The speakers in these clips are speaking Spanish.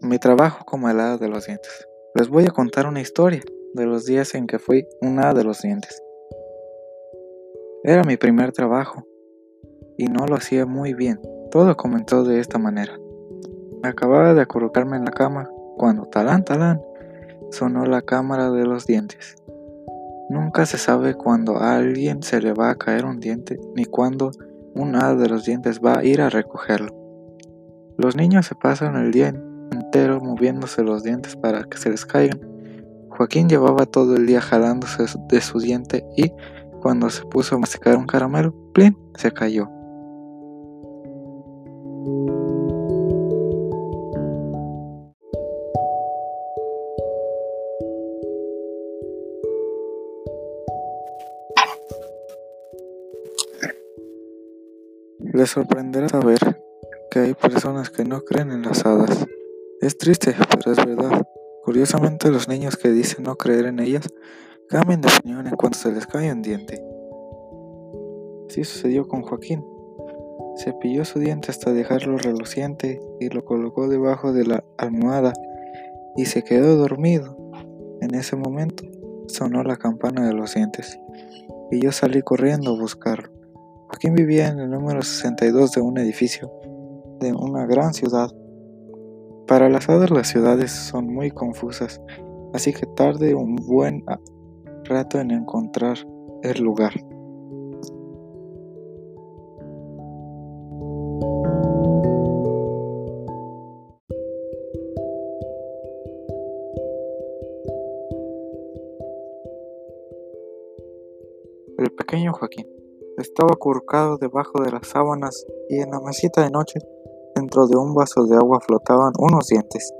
mi trabajo como helada de los dientes. Les voy a contar una historia de los días en que fui una de los dientes. Era mi primer trabajo y no lo hacía muy bien. Todo comenzó de esta manera. Me acababa de acurrucarme en la cama cuando talán talán sonó la cámara de los dientes. Nunca se sabe cuándo a alguien se le va a caer un diente ni cuándo un hada de los dientes va a ir a recogerlo. Los niños se pasan el día moviéndose los dientes para que se les caigan. Joaquín llevaba todo el día jalándose de su diente y cuando se puso a masticar un caramelo, ¡plin! se cayó. Les sorprenderá saber que hay personas que no creen en las hadas. Es triste, pero es verdad. Curiosamente, los niños que dicen no creer en ellas cambian de opinión en cuanto se les cae un diente. Así sucedió con Joaquín. Cepilló su diente hasta dejarlo reluciente y lo colocó debajo de la almohada y se quedó dormido. En ese momento sonó la campana de los dientes y yo salí corriendo a buscarlo. Joaquín vivía en el número 62 de un edificio de una gran ciudad. Para las hadas las ciudades son muy confusas, así que tarde un buen rato en encontrar el lugar. El pequeño Joaquín. Estaba acurrucado debajo de las sábanas y en la mesita de noche, dentro de un vaso de agua flotaban unos dientes.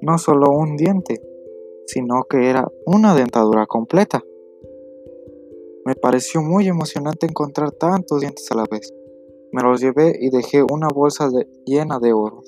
No solo un diente, sino que era una dentadura completa. Me pareció muy emocionante encontrar tantos dientes a la vez. Me los llevé y dejé una bolsa llena de oro.